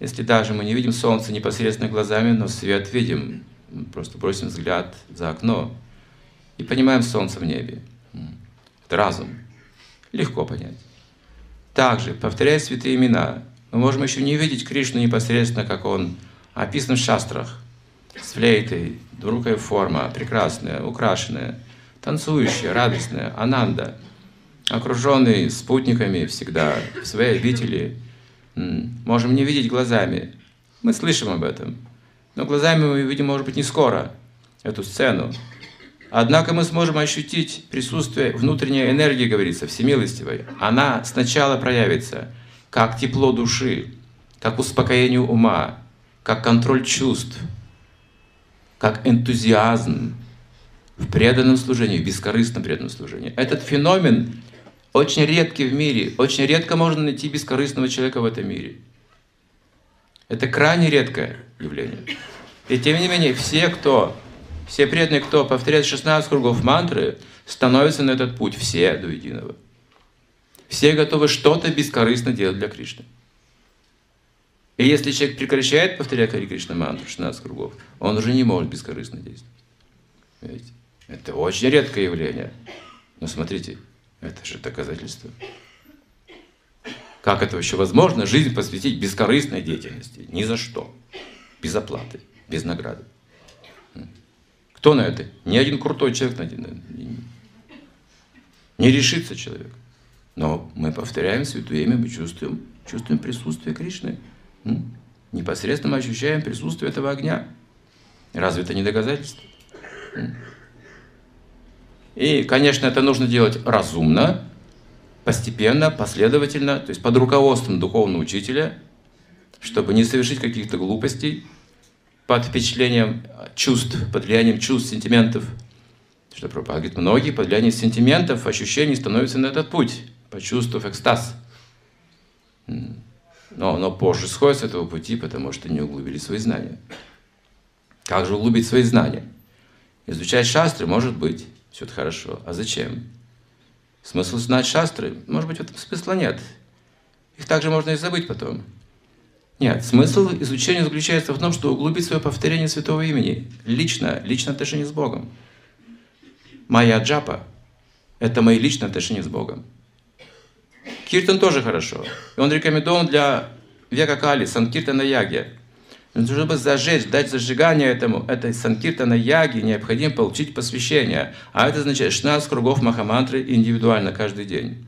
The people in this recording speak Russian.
Если даже мы не видим солнце непосредственно глазами, но свет видим, просто бросим взгляд за окно и понимаем солнце в небе. Это разум. Легко понять. Также, повторяя святые имена, мы можем еще не видеть Кришну непосредственно, как он описан в шастрах, с флейтой, двурукая форма, прекрасная, украшенная, танцующая, радостная, ананда, окруженный спутниками всегда в своей обители. Можем не видеть глазами. Мы слышим об этом. Но глазами мы видим, может быть, не скоро эту сцену. Однако мы сможем ощутить присутствие внутренней энергии, говорится, всемилостивой. Она сначала проявится как тепло души, как успокоение ума, как контроль чувств, как энтузиазм в преданном служении, в бескорыстном преданном служении. Этот феномен очень редкий в мире. Очень редко можно найти бескорыстного человека в этом мире. Это крайне редкое явление. И тем не менее, все, кто, все преданные, кто повторяет 16 кругов мантры, становятся на этот путь, все до единого. Все готовы что-то бескорыстно делать для Кришны. И если человек прекращает повторять Хари Кришна мантру 16 кругов, он уже не может бескорыстно действовать. Видите? Это очень редкое явление. Но смотрите, это же доказательство. Как это вообще возможно, жизнь посвятить бескорыстной деятельности? Ни за что. Без оплаты, без награды. Кто на это? Ни один крутой человек. Не решится человек. Но мы повторяем святое имя, мы чувствуем, чувствуем присутствие Кришны. Непосредственно мы ощущаем присутствие этого огня. Разве это не доказательство? И, конечно, это нужно делать разумно, постепенно, последовательно, то есть под руководством духовного учителя, чтобы не совершить каких-то глупостей, под впечатлением чувств, под влиянием чувств, сентиментов. Что Прабхупада многие под влиянием сентиментов, ощущений становятся на этот путь, почувствовав экстаз. Но, но позже сходят с этого пути, потому что не углубили свои знания. Как же углубить свои знания? Изучать шастры может быть, все это хорошо. А зачем? Смысл знать шастры? Может быть, в этом смысла нет. Их также можно и забыть потом. Нет, смысл изучения заключается в том, что углубить свое повторение святого имени. Лично, личное отношение с Богом. Моя джапа – это мои личные отношения с Богом. Киртан тоже хорошо. И он рекомендован для века Кали, Санкиртана Яги. Чтобы зажечь, дать зажигание этому, этой санкиртана яги, необходимо получить посвящение. А это означает 16 кругов Махамантры индивидуально каждый день.